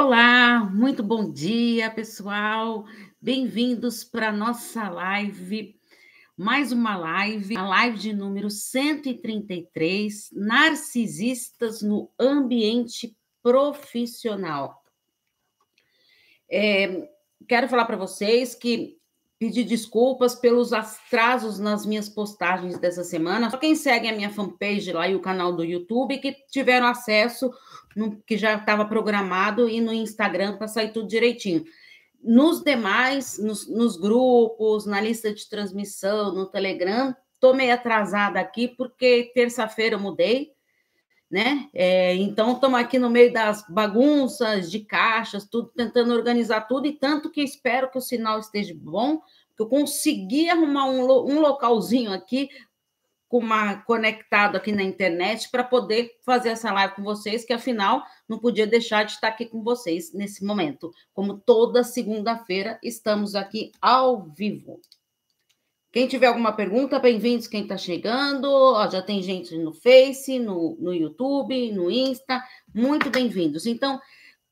Olá, muito bom dia, pessoal. Bem-vindos para nossa live. Mais uma live, a live de número 133, Narcisistas no Ambiente Profissional. É, quero falar para vocês que pedir desculpas pelos atrasos nas minhas postagens dessa semana. Só quem segue a minha fanpage lá e o canal do YouTube que tiveram acesso, no, que já estava programado, e no Instagram para sair tudo direitinho. Nos demais, nos, nos, grupos, na lista de transmissão, no Telegram, estou meio atrasada aqui, porque terça-feira eu mudei, né? É, então, estamos aqui no meio das bagunças de caixas, tudo, tentando organizar tudo, e tanto que espero que o sinal esteja bom, que eu consegui arrumar um, um localzinho aqui, uma, conectado aqui na internet, para poder fazer essa live com vocês, que afinal não podia deixar de estar aqui com vocês nesse momento. Como toda segunda-feira, estamos aqui ao vivo. Quem tiver alguma pergunta, bem-vindos. Quem está chegando, ó, já tem gente no Face, no, no YouTube, no Insta, muito bem-vindos. Então,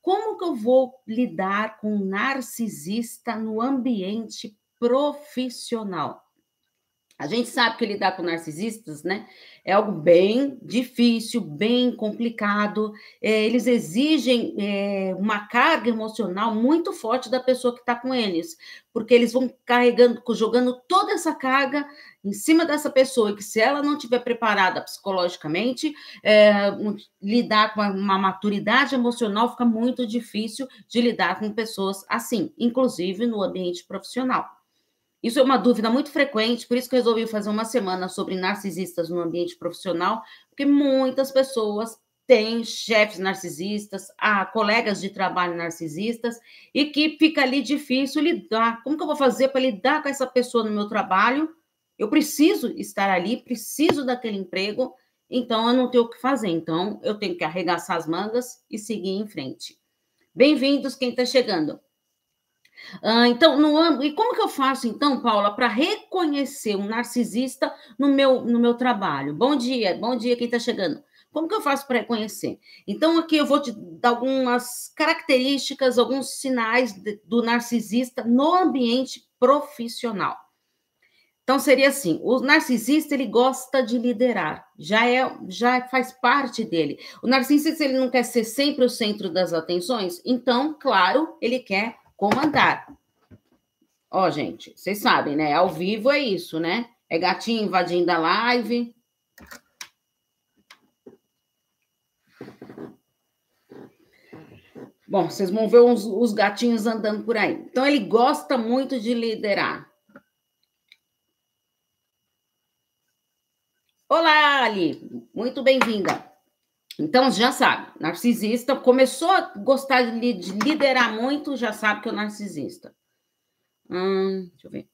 como que eu vou lidar com um narcisista no ambiente profissional? A gente sabe que lidar com narcisistas, né, é algo bem difícil, bem complicado. É, eles exigem é, uma carga emocional muito forte da pessoa que está com eles, porque eles vão carregando, jogando toda essa carga em cima dessa pessoa, que se ela não estiver preparada psicologicamente, é, lidar com uma maturidade emocional fica muito difícil de lidar com pessoas assim, inclusive no ambiente profissional. Isso é uma dúvida muito frequente, por isso que eu resolvi fazer uma semana sobre narcisistas no ambiente profissional, porque muitas pessoas têm chefes narcisistas, há colegas de trabalho narcisistas, e que fica ali difícil lidar. Como que eu vou fazer para lidar com essa pessoa no meu trabalho? Eu preciso estar ali, preciso daquele emprego, então eu não tenho o que fazer. Então eu tenho que arregaçar as mangas e seguir em frente. Bem-vindos quem está chegando. Ah, então, no, e como que eu faço, então, Paula, para reconhecer um narcisista no meu, no meu trabalho? Bom dia, bom dia quem está chegando. Como que eu faço para reconhecer? Então, aqui eu vou te dar algumas características, alguns sinais de, do narcisista no ambiente profissional. Então, seria assim: o narcisista ele gosta de liderar, já é, já faz parte dele. O narcisista ele não quer ser sempre o centro das atenções, então, claro, ele quer comandar. Ó, gente, vocês sabem, né? Ao vivo é isso, né? É gatinho invadindo a live. Bom, vocês vão ver os, os gatinhos andando por aí. Então, ele gosta muito de liderar. Olá, Ali. Muito bem-vinda. Então, já sabe, narcisista começou a gostar de, liderar muito, já sabe que é narcisista. Hum, deixa eu ver.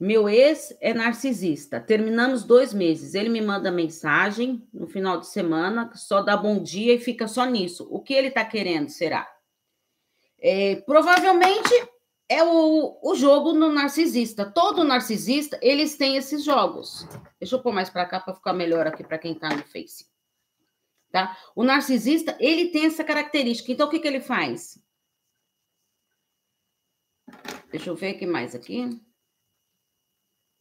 Meu ex é narcisista. Terminamos dois meses. Ele me manda mensagem no final de semana, só dá bom dia e fica só nisso. O que ele está querendo será? É, provavelmente é o, o jogo no narcisista. Todo narcisista, eles têm esses jogos. Deixa eu pôr mais para cá para ficar melhor aqui para quem está no Face. Tá? O narcisista, ele tem essa característica. Então, o que, que ele faz? Deixa eu ver o que mais aqui.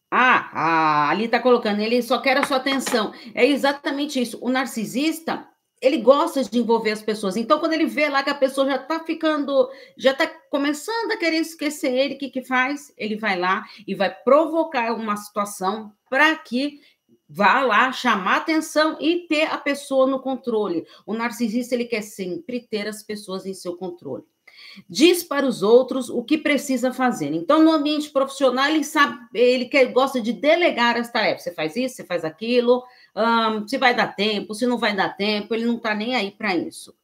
Ah, ah, ali está colocando, ele só quer a sua atenção. É exatamente isso. O narcisista, ele gosta de envolver as pessoas. Então, quando ele vê lá que a pessoa já está ficando, já está começando a querer esquecer ele, o que, que faz? Ele vai lá e vai provocar uma situação para que vá lá chamar atenção e ter a pessoa no controle. O narcisista ele quer sempre ter as pessoas em seu controle. Diz para os outros o que precisa fazer. Então, no ambiente profissional, ele sabe, ele quer, gosta de delegar as tarefas. Você faz isso, você faz aquilo, um, se vai dar tempo, se não vai dar tempo, ele não está nem aí para isso.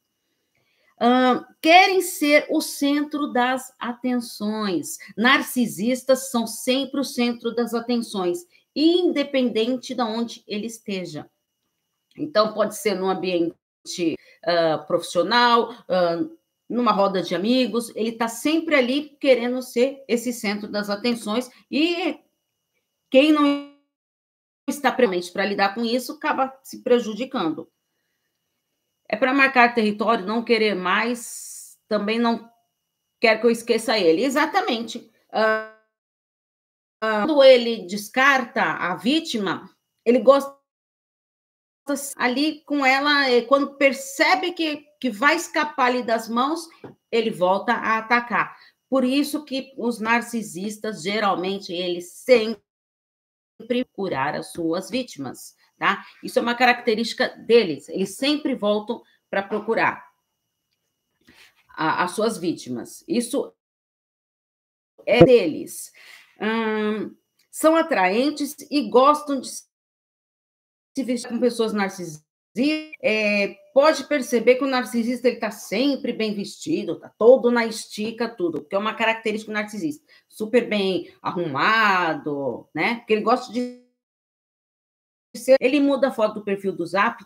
Um, querem ser o centro das atenções. Narcisistas são sempre o centro das atenções, independente de onde ele esteja. Então, pode ser no ambiente uh, profissional, uh, numa roda de amigos, ele está sempre ali querendo ser esse centro das atenções, e quem não está premente para lidar com isso acaba se prejudicando. É para marcar território, não querer mais, também não quer que eu esqueça ele. Exatamente. Uh, quando ele descarta a vítima, ele gosta ali com ela, quando percebe que, que vai escapar ali das mãos, ele volta a atacar. Por isso que os narcisistas, geralmente, eles sempre curar as suas vítimas, tá? Isso é uma característica deles, eles sempre voltam para procurar as suas vítimas. Isso é deles. Hum, são atraentes e gostam de se vestir com pessoas narcisistas, é, pode perceber que o narcisista está sempre bem vestido, está todo na estica, tudo, que é uma característica do narcisista. Super bem arrumado, né? Porque ele gosta de ser. Ele muda a foto do perfil do Zap,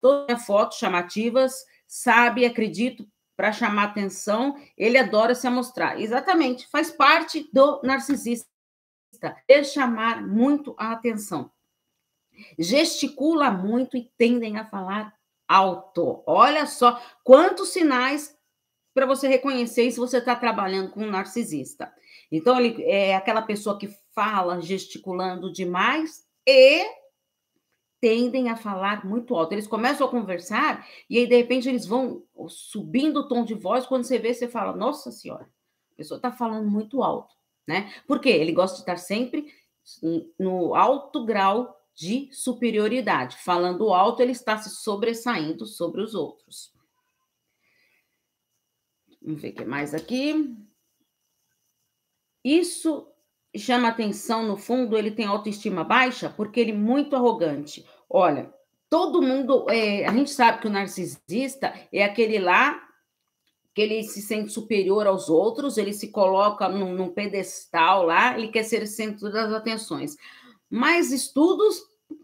todas fotos chamativas, sabe, acredito, para chamar atenção, ele adora se mostrar. Exatamente, faz parte do narcisista, é chamar muito a atenção gesticula muito e tendem a falar alto. Olha só quantos sinais para você reconhecer se você está trabalhando com um narcisista. Então, ele é aquela pessoa que fala gesticulando demais e tendem a falar muito alto. Eles começam a conversar e aí, de repente, eles vão subindo o tom de voz. Quando você vê, você fala: Nossa Senhora, a pessoa está falando muito alto, né? Porque ele gosta de estar sempre no alto grau de superioridade. Falando alto, ele está se sobressaindo sobre os outros. Vamos ver o que mais aqui. Isso chama atenção, no fundo, ele tem autoestima baixa porque ele é muito arrogante. Olha, todo mundo, é, a gente sabe que o narcisista é aquele lá que ele se sente superior aos outros, ele se coloca num, num pedestal lá, ele quer ser centro das atenções. Mas estudos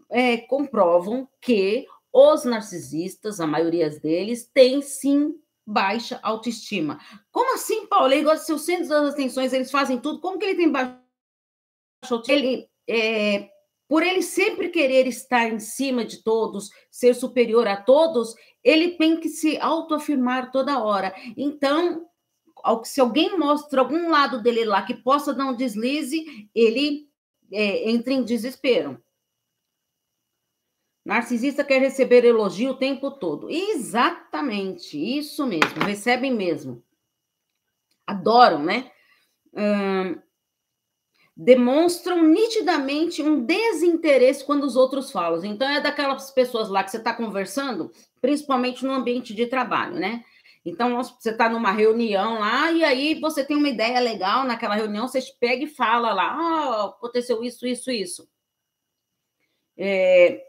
é, comprovam que os narcisistas, a maioria deles, têm sim baixa autoestima. Como assim, Paulo? Ele gosta de ser o centro das atenções, eles fazem tudo. Como que ele tem baixa autoestima? Ele, é, por ele sempre querer estar em cima de todos, ser superior a todos, ele tem que se autoafirmar toda hora. Então, se alguém mostra algum lado dele lá que possa dar um deslize, ele é, entra em desespero. Narcisista quer receber elogio o tempo todo. Exatamente, isso mesmo, recebem mesmo. Adoram, né? Hum, demonstram nitidamente um desinteresse quando os outros falam. Então, é daquelas pessoas lá que você está conversando, principalmente no ambiente de trabalho, né? Então, você está numa reunião lá, e aí você tem uma ideia legal naquela reunião, você pega e fala lá, ah, aconteceu isso, isso, isso. É,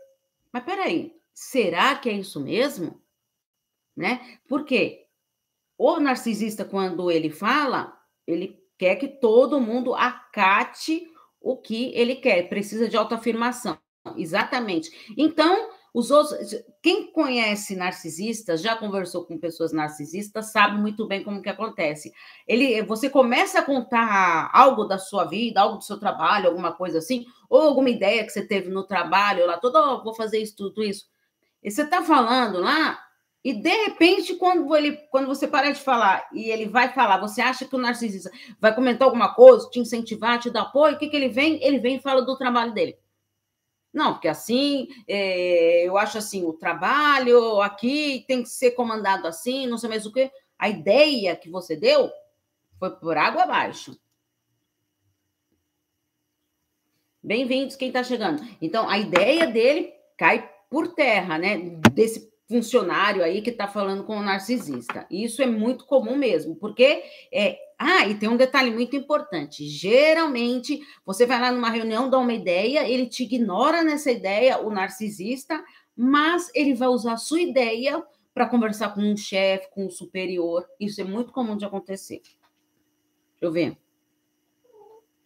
mas peraí, será que é isso mesmo? Né? Porque o narcisista, quando ele fala, ele quer que todo mundo acate o que ele quer, precisa de autoafirmação. Exatamente. Então, os outros, quem conhece narcisistas, já conversou com pessoas narcisistas, sabe muito bem como que acontece. Ele, você começa a contar algo da sua vida, algo do seu trabalho, alguma coisa assim, ou alguma ideia que você teve no trabalho, lá, todo, oh, vou fazer isso, tudo isso. E você está falando lá, e de repente, quando, ele, quando você para de falar e ele vai falar, você acha que o narcisista vai comentar alguma coisa, te incentivar, te dar apoio, o que, que ele vem? Ele vem e fala do trabalho dele. Não, porque assim, é, eu acho assim, o trabalho aqui tem que ser comandado assim, não sei mais o quê. A ideia que você deu foi por água abaixo. Bem-vindos quem está chegando. Então, a ideia dele cai por terra, né? Desse funcionário aí que está falando com o narcisista. Isso é muito comum mesmo, porque é, ah, e tem um detalhe muito importante. Geralmente, você vai lá numa reunião, dá uma ideia, ele te ignora nessa ideia, o narcisista, mas ele vai usar a sua ideia para conversar com um chefe, com um superior. Isso é muito comum de acontecer. Deixa eu ver.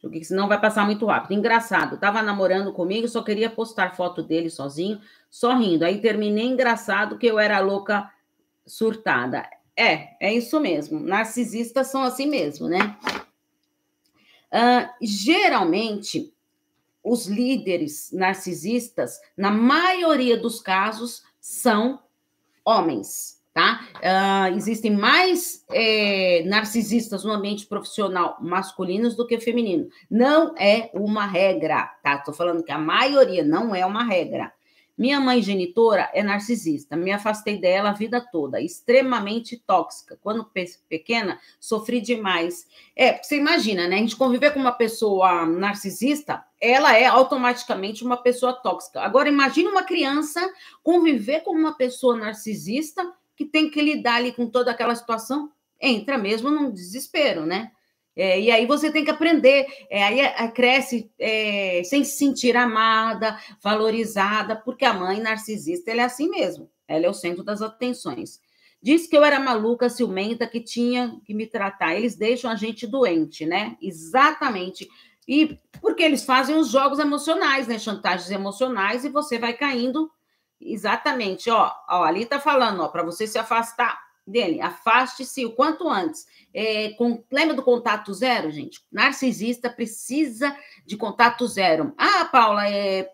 Porque senão vai passar muito rápido. Engraçado, tava namorando comigo, só queria postar foto dele sozinho, só rindo. Aí terminei engraçado que eu era louca surtada. É, é isso mesmo. Narcisistas são assim mesmo, né? Uh, geralmente, os líderes narcisistas, na maioria dos casos, são homens, tá? Uh, existem mais é, narcisistas no ambiente profissional masculinos do que feminino. Não é uma regra, tá? Tô falando que a maioria não é uma regra. Minha mãe genitora é narcisista, me afastei dela a vida toda, extremamente tóxica. Quando pequena, sofri demais. É, você imagina, né? A gente conviver com uma pessoa narcisista, ela é automaticamente uma pessoa tóxica. Agora, imagine uma criança conviver com uma pessoa narcisista que tem que lidar ali com toda aquela situação, entra mesmo num desespero, né? É, e aí você tem que aprender, é, aí cresce é, sem se sentir amada, valorizada, porque a mãe narcisista ela é assim mesmo, ela é o centro das atenções. Diz que eu era maluca, ciumenta, que tinha que me tratar. Eles deixam a gente doente, né? Exatamente. E porque eles fazem os jogos emocionais, né? Chantagens emocionais, e você vai caindo. Exatamente, ó, ó ali tá falando, ó, para você se afastar dele, afaste-se o quanto antes. É, com, lembra do contato zero, gente? Narcisista precisa de contato zero. Ah, Paula, é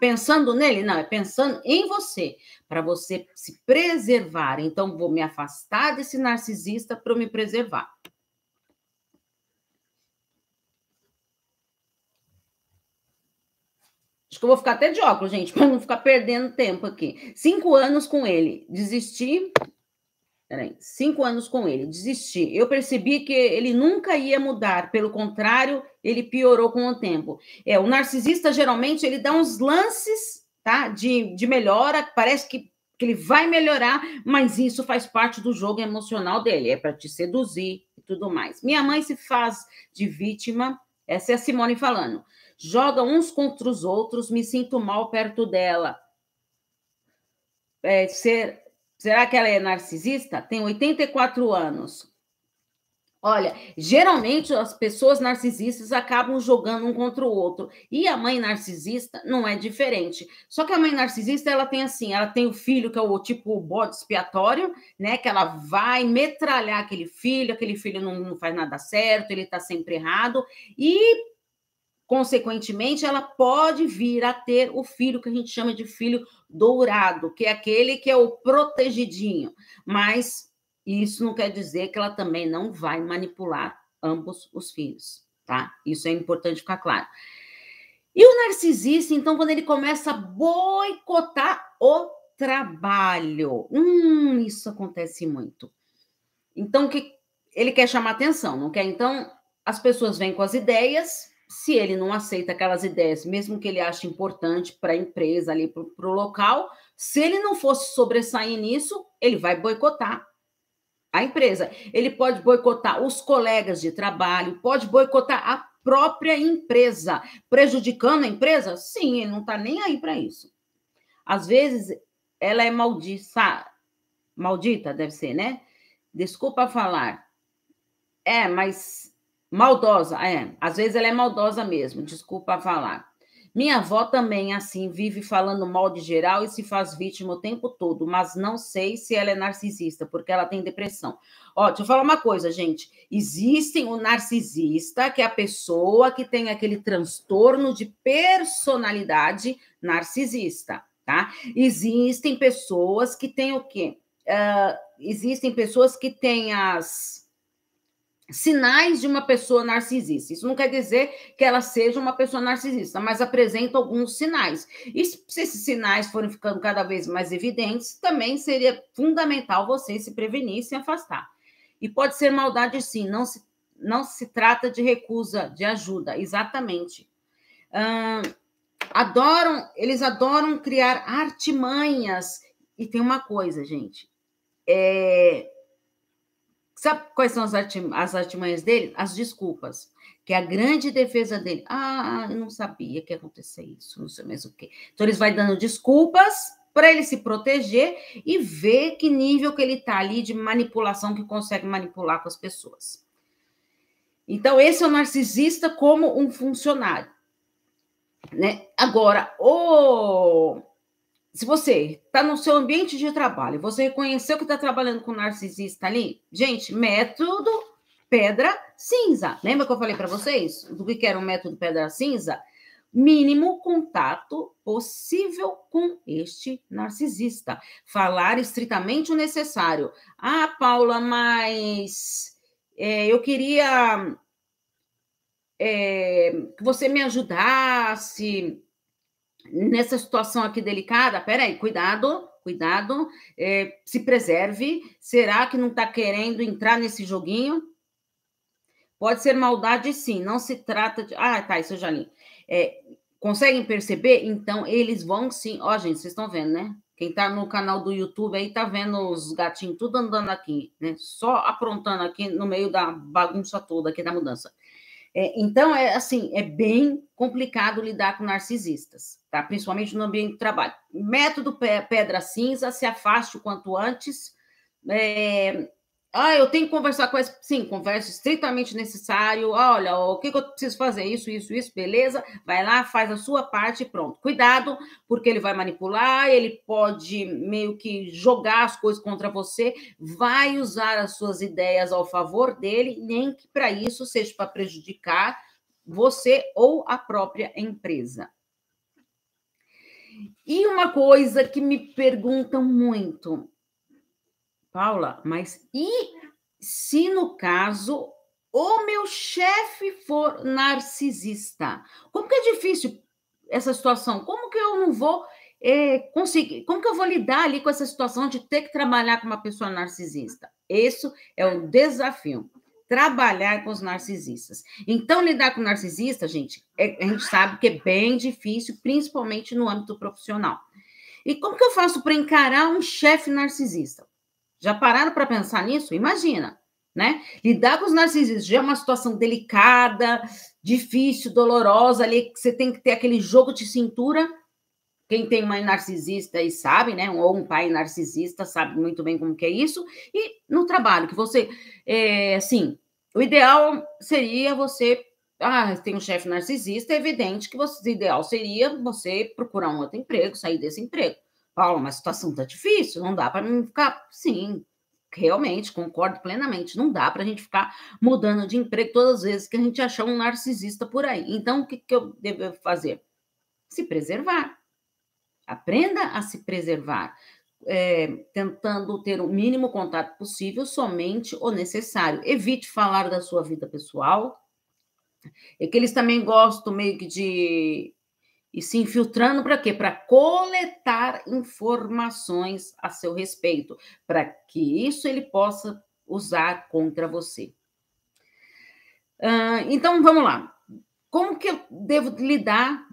pensando nele? Não, é pensando em você, para você se preservar. Então, vou me afastar desse narcisista para me preservar. Acho que eu vou ficar até de óculos, gente, para não ficar perdendo tempo aqui. Cinco anos com ele. Desisti peraí, cinco anos com ele, desisti. Eu percebi que ele nunca ia mudar, pelo contrário, ele piorou com o tempo. É, o narcisista geralmente ele dá uns lances, tá, de, de melhora, parece que, que ele vai melhorar, mas isso faz parte do jogo emocional dele, é para te seduzir e tudo mais. Minha mãe se faz de vítima, essa é a Simone falando. Joga uns contra os outros, me sinto mal perto dela. É, ser Será que ela é narcisista? Tem 84 anos. Olha, geralmente as pessoas narcisistas acabam jogando um contra o outro. E a mãe narcisista não é diferente. Só que a mãe narcisista, ela tem assim, ela tem o filho que é o tipo bode expiatório, né? Que ela vai metralhar aquele filho, aquele filho não, não faz nada certo, ele tá sempre errado. E Consequentemente, ela pode vir a ter o filho que a gente chama de filho dourado, que é aquele que é o protegidinho. Mas isso não quer dizer que ela também não vai manipular ambos os filhos, tá? Isso é importante ficar claro. E o narcisista, então, quando ele começa a boicotar o trabalho, hum, isso acontece muito. Então, que ele quer chamar atenção, não quer? Então, as pessoas vêm com as ideias, se ele não aceita aquelas ideias, mesmo que ele ache importante para a empresa ali, para o local, se ele não fosse sobressair nisso, ele vai boicotar a empresa. Ele pode boicotar os colegas de trabalho, pode boicotar a própria empresa, prejudicando a empresa? Sim, ele não está nem aí para isso. Às vezes, ela é maldita, maldita, deve ser, né? Desculpa falar. É, mas Maldosa, é. Às vezes ela é maldosa mesmo, desculpa falar. Minha avó também, assim, vive falando mal de geral e se faz vítima o tempo todo, mas não sei se ela é narcisista, porque ela tem depressão. Ó, deixa eu falar uma coisa, gente. Existem o narcisista, que é a pessoa que tem aquele transtorno de personalidade narcisista, tá? Existem pessoas que têm o quê? Uh, existem pessoas que têm as sinais de uma pessoa narcisista. Isso não quer dizer que ela seja uma pessoa narcisista, mas apresenta alguns sinais. E se esses sinais forem ficando cada vez mais evidentes, também seria fundamental você se prevenir e se afastar. E pode ser maldade, sim, não se, não se trata de recusa de ajuda, exatamente. Adoram, eles adoram criar artimanhas. E tem uma coisa, gente. É, Sabe quais são as, artim as artimanhas dele? As desculpas, que é a grande defesa dele. Ah, eu não sabia que ia acontecer isso, não sei mais o quê. Então, eles vai dando desculpas para ele se proteger e ver que nível que ele está ali de manipulação que consegue manipular com as pessoas. Então, esse é o narcisista como um funcionário. Né? Agora, o se você está no seu ambiente de trabalho, você reconheceu que está trabalhando com narcisista ali, gente, método pedra cinza. Lembra que eu falei para vocês do que era o um método pedra cinza? mínimo contato possível com este narcisista. Falar estritamente o necessário. Ah, Paula, mas é, eu queria é, que você me ajudasse nessa situação aqui delicada. Peraí, cuidado, cuidado, é, se preserve. Será que não está querendo entrar nesse joguinho? Pode ser maldade, sim. Não se trata de. Ah, tá, isso eu já li. É, conseguem perceber? Então, eles vão sim. Ó, gente, vocês estão vendo, né? Quem tá no canal do YouTube aí tá vendo os gatinhos tudo andando aqui, né? Só aprontando aqui no meio da bagunça toda aqui da mudança. É, então, é assim, é bem complicado lidar com narcisistas, tá? Principalmente no ambiente de trabalho. Método pedra cinza, se afaste o quanto antes. É, ah, eu tenho que conversar com essa. Sim, conversa estritamente necessário. Olha, o que, que, eu preciso fazer? Isso, isso, isso, beleza. Vai lá, faz a sua parte e pronto. Cuidado, porque ele vai manipular, ele pode meio que jogar as coisas contra você, vai usar as suas ideias ao favor dele, nem que para isso seja para prejudicar você ou a própria empresa. E uma coisa que me perguntam muito Paula, mas e se no caso o meu chefe for narcisista? Como que é difícil essa situação? Como que eu não vou é, conseguir? Como que eu vou lidar ali com essa situação de ter que trabalhar com uma pessoa narcisista? Isso é o desafio. Trabalhar com os narcisistas. Então, lidar com narcisista, gente, é, a gente sabe que é bem difícil, principalmente no âmbito profissional. E como que eu faço para encarar um chefe narcisista? Já pararam para pensar nisso? Imagina, né? Lidar com os narcisistas já é uma situação delicada, difícil, dolorosa, ali que você tem que ter aquele jogo de cintura. Quem tem mãe narcisista aí sabe, né? Ou um pai narcisista sabe muito bem como que é isso. E no trabalho, que você, é, assim, o ideal seria você ah, tem um chefe narcisista, é evidente que o ideal seria você procurar um outro emprego, sair desse emprego. Paulo, mas a situação está difícil, não dá para ficar. Sim, realmente, concordo plenamente. Não dá para a gente ficar mudando de emprego todas as vezes que a gente achar um narcisista por aí. Então, o que, que eu devo fazer? Se preservar. Aprenda a se preservar. É, tentando ter o mínimo contato possível, somente o necessário. Evite falar da sua vida pessoal. É que eles também gostam meio que de e se infiltrando para quê? Para coletar informações a seu respeito, para que isso ele possa usar contra você. Uh, então, vamos lá. Como que eu devo lidar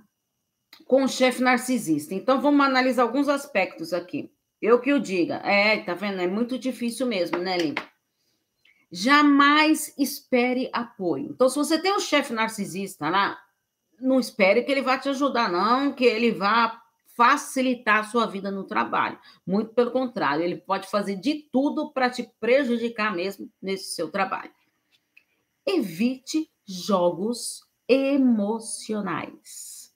com o chefe narcisista? Então, vamos analisar alguns aspectos aqui. Eu que eu diga. É, tá vendo? É muito difícil mesmo, né, Lin? Jamais espere apoio. Então, se você tem um chefe narcisista lá, não espere que ele vá te ajudar, não, que ele vá facilitar a sua vida no trabalho. Muito pelo contrário, ele pode fazer de tudo para te prejudicar mesmo nesse seu trabalho. Evite jogos emocionais.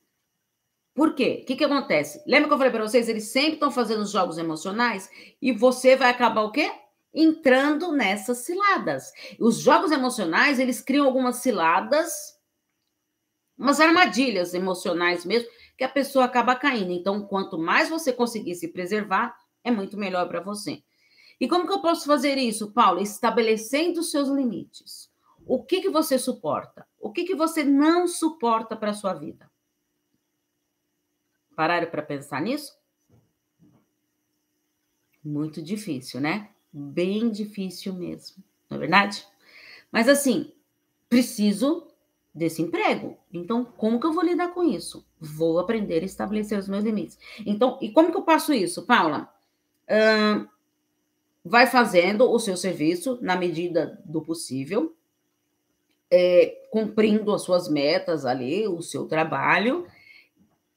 Por quê? O que, que acontece? Lembra que eu falei para vocês? Eles sempre estão fazendo jogos emocionais e você vai acabar o quê? Entrando nessas ciladas. Os jogos emocionais, eles criam algumas ciladas umas armadilhas emocionais mesmo, que a pessoa acaba caindo. Então, quanto mais você conseguir se preservar, é muito melhor para você. E como que eu posso fazer isso, Paulo? Estabelecendo os seus limites. O que, que você suporta? O que, que você não suporta para a sua vida? Pararam para pensar nisso? Muito difícil, né? Bem difícil mesmo, não é verdade? Mas assim, preciso desse emprego. Então, como que eu vou lidar com isso? Vou aprender a estabelecer os meus limites. Então, e como que eu passo isso, Paula? Uh, vai fazendo o seu serviço na medida do possível, é, cumprindo as suas metas ali, o seu trabalho.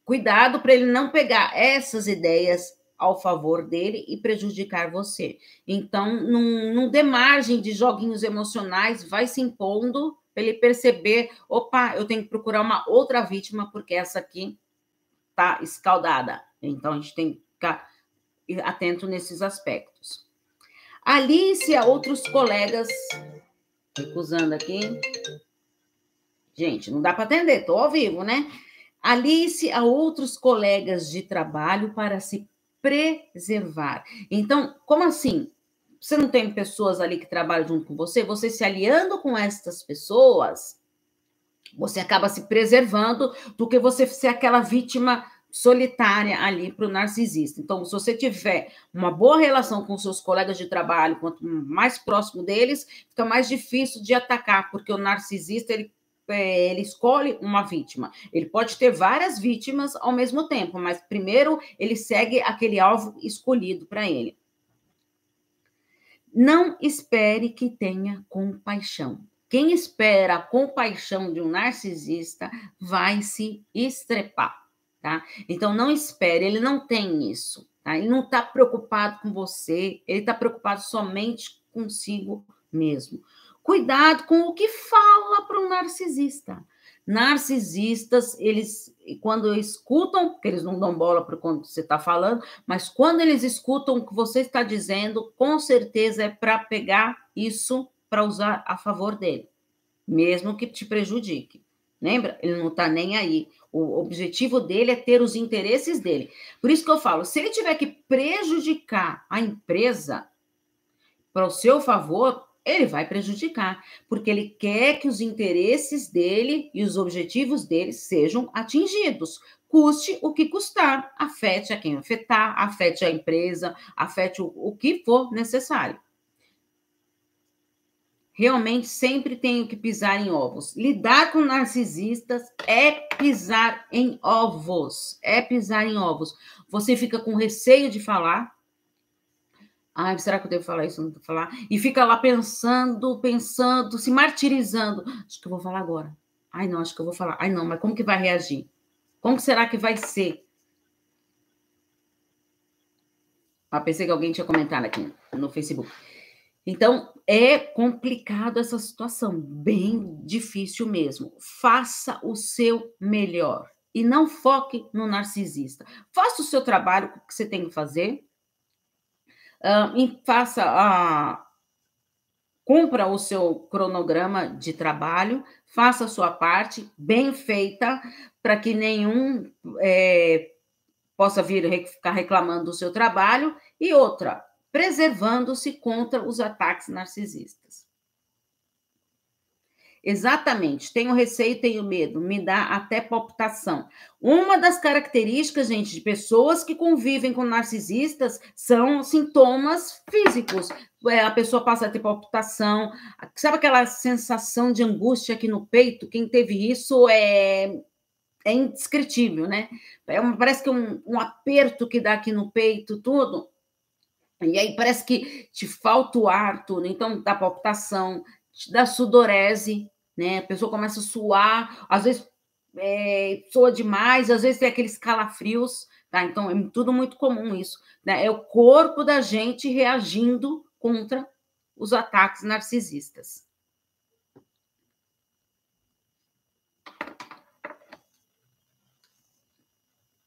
Cuidado para ele não pegar essas ideias ao favor dele e prejudicar você. Então, não, não dê margem de joguinhos emocionais, vai se impondo para ele perceber, opa, eu tenho que procurar uma outra vítima porque essa aqui está escaldada. Então a gente tem que ficar atento nesses aspectos. Alice outros colegas recusando aqui. Gente, não dá para atender, tô ao vivo, né? Alice a outros colegas de trabalho para se preservar. Então, como assim? Você não tem pessoas ali que trabalham junto com você? Você se aliando com estas pessoas, você acaba se preservando do que você ser aquela vítima solitária ali para o narcisista. Então, se você tiver uma boa relação com seus colegas de trabalho, quanto mais próximo deles, fica mais difícil de atacar, porque o narcisista ele, é, ele escolhe uma vítima. Ele pode ter várias vítimas ao mesmo tempo, mas primeiro ele segue aquele alvo escolhido para ele. Não espere que tenha compaixão. Quem espera a compaixão de um narcisista vai se estrepar tá? Então não espere, ele não tem isso, tá? Ele não está preocupado com você, ele está preocupado somente consigo mesmo. Cuidado com o que fala para um narcisista. Narcisistas, eles, quando escutam, porque eles não dão bola para quando você está falando, mas quando eles escutam o que você está dizendo, com certeza é para pegar isso para usar a favor dele, mesmo que te prejudique. Lembra? Ele não está nem aí. O objetivo dele é ter os interesses dele. Por isso que eu falo, se ele tiver que prejudicar a empresa para o seu favor, ele vai prejudicar, porque ele quer que os interesses dele e os objetivos dele sejam atingidos. Custe o que custar, afete a quem afetar, afete a empresa, afete o, o que for necessário realmente sempre tenho que pisar em ovos. Lidar com narcisistas é pisar em ovos. É pisar em ovos. Você fica com receio de falar. Ai, será que eu devo falar isso? Não devo falar? E fica lá pensando, pensando, se martirizando. Acho que eu vou falar agora. Ai, não, acho que eu vou falar. Ai, não, mas como que vai reagir? Como será que vai ser? Ah, pensei que alguém tinha comentado aqui no Facebook. Então, é complicado essa situação, bem difícil mesmo. Faça o seu melhor e não foque no narcisista. Faça o seu trabalho que você tem que fazer, uh, e faça a. Cumpra o seu cronograma de trabalho, faça a sua parte bem feita, para que nenhum é, possa vir ficar reclamando do seu trabalho. E outra, preservando-se contra os ataques narcisistas. Exatamente, tenho receio, tenho medo, me dá até palpitação. Uma das características, gente, de pessoas que convivem com narcisistas são sintomas físicos. É, a pessoa passa a ter palpitação, sabe aquela sensação de angústia aqui no peito? Quem teve isso é, é indescritível, né? É uma, parece que um, um aperto que dá aqui no peito, tudo. E aí parece que te falta o ar, tudo. Então, dá palpitação, dá sudorese, né? A pessoa começa a suar, às vezes é, soa demais, às vezes tem aqueles calafrios, tá? Então, é tudo muito comum isso. Né? É o corpo da gente reagindo contra os ataques narcisistas.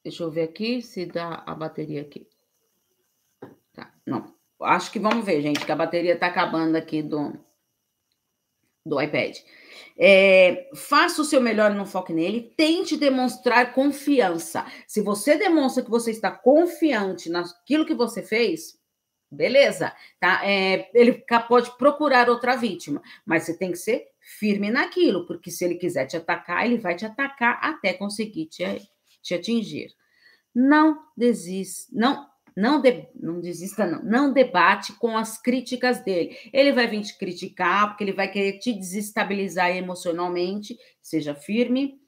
Deixa eu ver aqui se dá a bateria aqui. Não, acho que vamos ver, gente, que a bateria está acabando aqui do, do iPad. É, faça o seu melhor e não foque nele. Tente demonstrar confiança. Se você demonstra que você está confiante naquilo que você fez, beleza, tá? É, ele pode procurar outra vítima, mas você tem que ser firme naquilo, porque se ele quiser te atacar, ele vai te atacar até conseguir te, te atingir. Não desista, não não, de, não desista, não. Não debate com as críticas dele. Ele vai vir te criticar, porque ele vai querer te desestabilizar emocionalmente. Seja firme,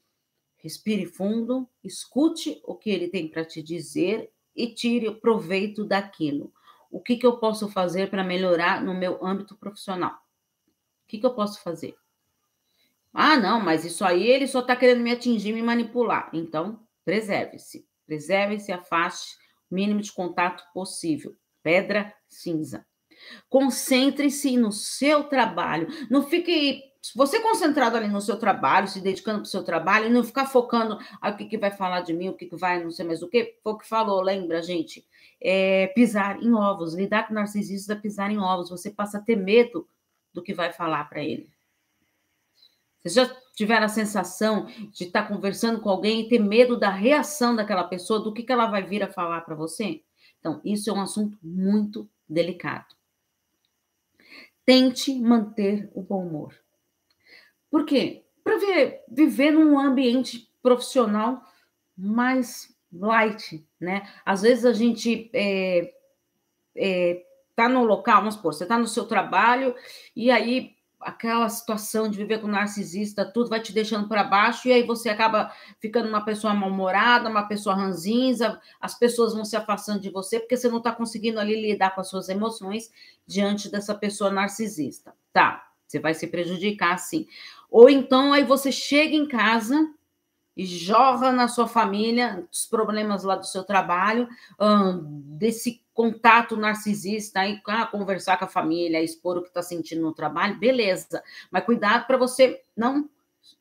respire fundo, escute o que ele tem para te dizer e tire o proveito daquilo. O que, que eu posso fazer para melhorar no meu âmbito profissional? O que, que eu posso fazer? Ah, não, mas isso aí ele só está querendo me atingir, me manipular. Então, preserve-se. Preserve-se, afaste mínimo de contato possível. Pedra cinza. Concentre-se no seu trabalho. Não fique. Você concentrado ali no seu trabalho, se dedicando para o seu trabalho, e não ficar focando ah, o que, que vai falar de mim, o que, que vai, não sei mais o que. Foi o que falou, lembra, gente? É, pisar em ovos. Lidar com narcisistas é pisar em ovos. Você passa a ter medo do que vai falar para ele. Vocês já tiveram a sensação de estar conversando com alguém e ter medo da reação daquela pessoa, do que, que ela vai vir a falar para você? Então, isso é um assunto muito delicado. Tente manter o bom humor. Por quê? Para viver num ambiente profissional mais light, né? Às vezes a gente é, é, tá no local, vamos supor, você está no seu trabalho e aí aquela situação de viver com narcisista, tudo vai te deixando para baixo, e aí você acaba ficando uma pessoa mal-humorada, uma pessoa ranzinza, as pessoas vão se afastando de você porque você não está conseguindo ali lidar com as suas emoções diante dessa pessoa narcisista. Tá, você vai se prejudicar sim. Ou então aí você chega em casa e jorra na sua família os problemas lá do seu trabalho, desse contato narcisista, aí ah, conversar com a família, expor o que está sentindo no trabalho, beleza. Mas cuidado para você não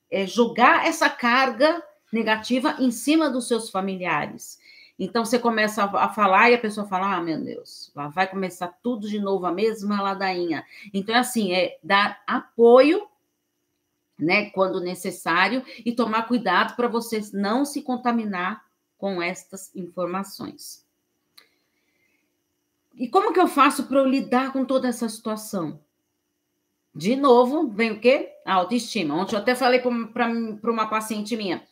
é, jogar essa carga negativa em cima dos seus familiares. Então você começa a, falar e a pessoa fala: Ah, meu Deus, lá vai começar tudo de novo, a mesma ladainha. Então, é assim, é dar apoio né, quando necessário, e tomar cuidado para você não se contaminar com estas informações. E como que eu faço para eu lidar com toda essa situação? De novo, vem o quê? A autoestima. Ontem eu até falei para uma paciente minha.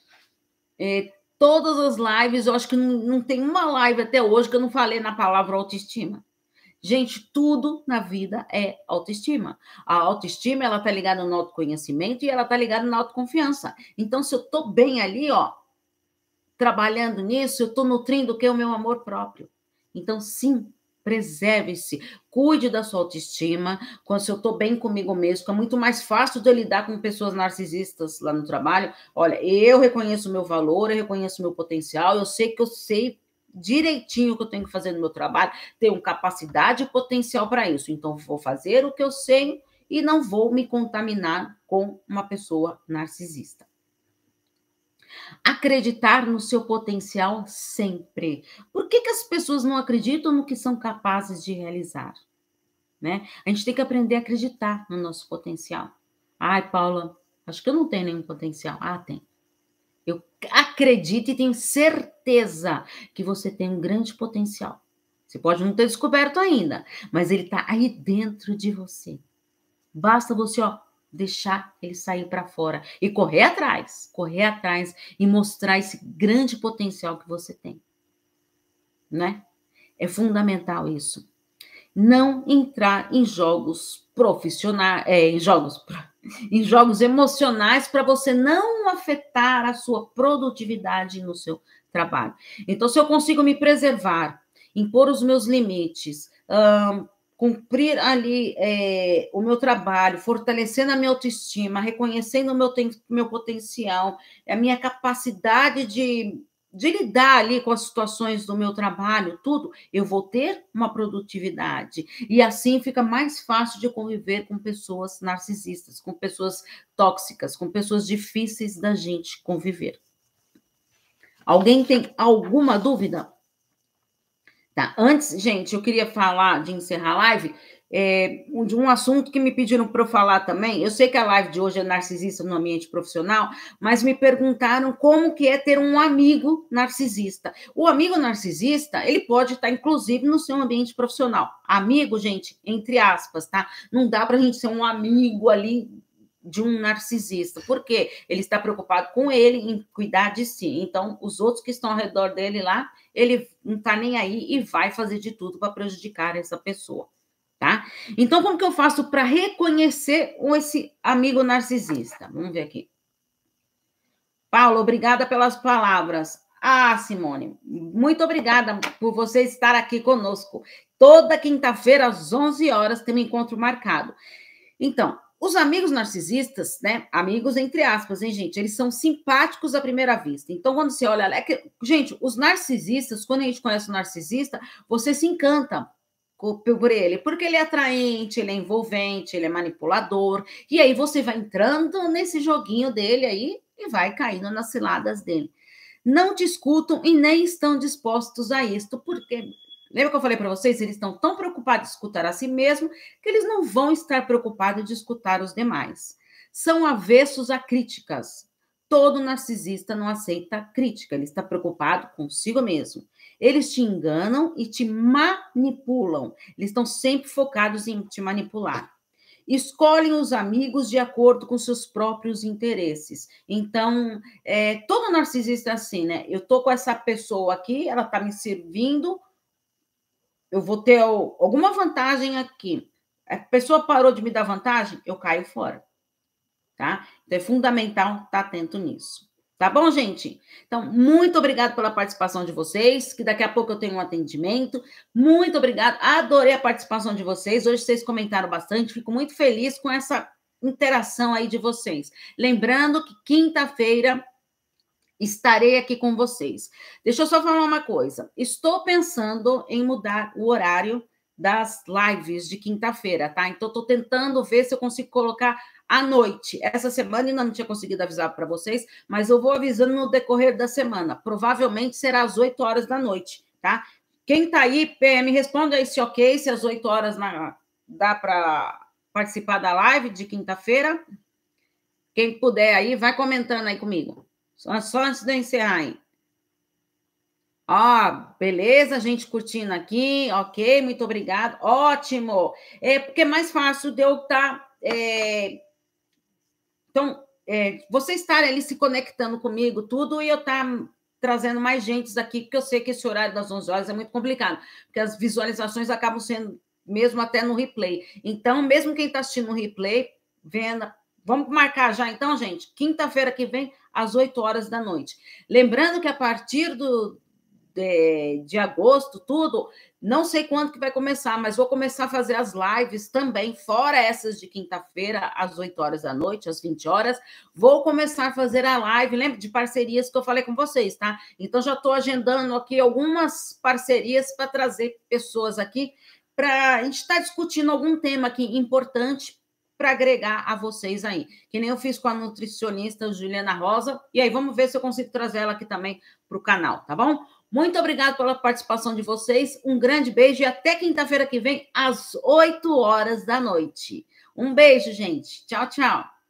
É, todas as lives, eu acho que não, não tem uma live até hoje que eu não falei na palavra autoestima. Gente, tudo na vida é autoestima. A autoestima, ela tá ligada no autoconhecimento e ela tá ligada na autoconfiança. Então, se eu tô bem ali, ó, trabalhando nisso, eu tô nutrindo o que é o meu amor próprio. Então, sim, preserve-se, cuide da sua autoestima. Quando eu estou bem comigo mesmo, é muito mais fácil de lidar com pessoas narcisistas lá no trabalho. Olha, eu reconheço o meu valor, eu reconheço o meu potencial, eu sei que eu sei direitinho o que eu tenho que fazer no meu trabalho, tenho capacidade e potencial para isso. Então, vou fazer o que eu sei e não vou me contaminar com uma pessoa narcisista. Acreditar no seu potencial sempre. Por que, que as pessoas não acreditam no que são capazes de realizar? Né? A gente tem que aprender a acreditar no nosso potencial. Ai, Paula, acho que eu não tenho nenhum potencial. Ah, tem. Eu acredito e tenho certeza que você tem um grande potencial. Você pode não ter descoberto ainda, mas ele está aí dentro de você. Basta você, ó, deixar ele sair para fora e correr atrás, correr atrás e mostrar esse grande potencial que você tem. Né? É fundamental isso. Não entrar em jogos profissionais, é, em jogos em jogos emocionais para você não afetar a sua produtividade no seu trabalho. Então, se eu consigo me preservar, impor os meus limites, cumprir ali é, o meu trabalho, fortalecendo a minha autoestima, reconhecendo o meu, meu potencial, a minha capacidade de de lidar ali com as situações do meu trabalho, tudo, eu vou ter uma produtividade. E assim fica mais fácil de conviver com pessoas narcisistas, com pessoas tóxicas, com pessoas difíceis da gente conviver. Alguém tem alguma dúvida? Tá, antes, gente, eu queria falar de encerrar a live é, de um assunto que me pediram para eu falar também. Eu sei que a live de hoje é narcisista no ambiente profissional, mas me perguntaram como que é ter um amigo narcisista. O amigo narcisista, ele pode estar, inclusive, no seu ambiente profissional. Amigo, gente, entre aspas, tá? Não dá para a gente ser um amigo ali de um narcisista, porque ele está preocupado com ele, em cuidar de si. Então, os outros que estão ao redor dele lá, ele não está nem aí e vai fazer de tudo para prejudicar essa pessoa tá? Então, como que eu faço para reconhecer esse amigo narcisista? Vamos ver aqui. Paulo, obrigada pelas palavras. Ah, Simone, muito obrigada por você estar aqui conosco. Toda quinta-feira, às 11 horas, tem um encontro marcado. Então, os amigos narcisistas, né? Amigos entre aspas, hein, gente? Eles são simpáticos à primeira vista. Então, quando você olha, é que, gente, os narcisistas, quando a gente conhece o narcisista, você se encanta por ele, porque ele é atraente, ele é envolvente, ele é manipulador, e aí você vai entrando nesse joguinho dele aí e vai caindo nas ciladas dele. Não discutam e nem estão dispostos a isto, porque lembra que eu falei para vocês, eles estão tão preocupados em escutar a si mesmo que eles não vão estar preocupados de escutar os demais. são avessos a críticas. Todo narcisista não aceita crítica, ele está preocupado consigo mesmo. Eles te enganam e te manipulam. Eles estão sempre focados em te manipular. Escolhem os amigos de acordo com seus próprios interesses. Então, é, todo narcisista é assim, né? Eu tô com essa pessoa aqui, ela tá me servindo, eu vou ter alguma vantagem aqui. A pessoa parou de me dar vantagem, eu caio fora. Tá? Então é fundamental estar atento nisso. Tá bom, gente? Então, muito obrigado pela participação de vocês, que daqui a pouco eu tenho um atendimento. Muito obrigado. Adorei a participação de vocês. Hoje vocês comentaram bastante. Fico muito feliz com essa interação aí de vocês. Lembrando que quinta-feira estarei aqui com vocês. Deixa eu só falar uma coisa. Estou pensando em mudar o horário das lives de quinta-feira, tá? Então, estou tentando ver se eu consigo colocar à noite. Essa semana ainda não tinha conseguido avisar para vocês, mas eu vou avisando no decorrer da semana. Provavelmente será às 8 horas da noite, tá? Quem está aí, PM, responda aí se ok, se às 8 horas na, dá para participar da live de quinta-feira. Quem puder aí, vai comentando aí comigo. Só, só antes de eu encerrar aí. Ó, beleza, gente curtindo aqui, ok, muito obrigado, ótimo. É porque é mais fácil de eu estar tá, é, então, é, você estar ali se conectando comigo, tudo, e eu estar tá trazendo mais gente aqui, porque eu sei que esse horário das 11 horas é muito complicado, porque as visualizações acabam sendo mesmo até no replay. Então, mesmo quem está assistindo no replay, vendo. Vamos marcar já, então, gente, quinta-feira que vem, às 8 horas da noite. Lembrando que a partir do, de, de agosto, tudo, não sei quando que vai começar, mas vou começar a fazer as lives também, fora essas de quinta-feira, às 8 horas da noite, às 20 horas. Vou começar a fazer a live, lembra de parcerias que eu falei com vocês, tá? Então já estou agendando aqui algumas parcerias para trazer pessoas aqui para a gente estar tá discutindo algum tema aqui importante para agregar a vocês aí. Que nem eu fiz com a nutricionista Juliana Rosa, e aí vamos ver se eu consigo trazer ela aqui também para o canal, tá bom? Muito obrigado pela participação de vocês. Um grande beijo e até quinta-feira que vem, às 8 horas da noite. Um beijo, gente. Tchau, tchau.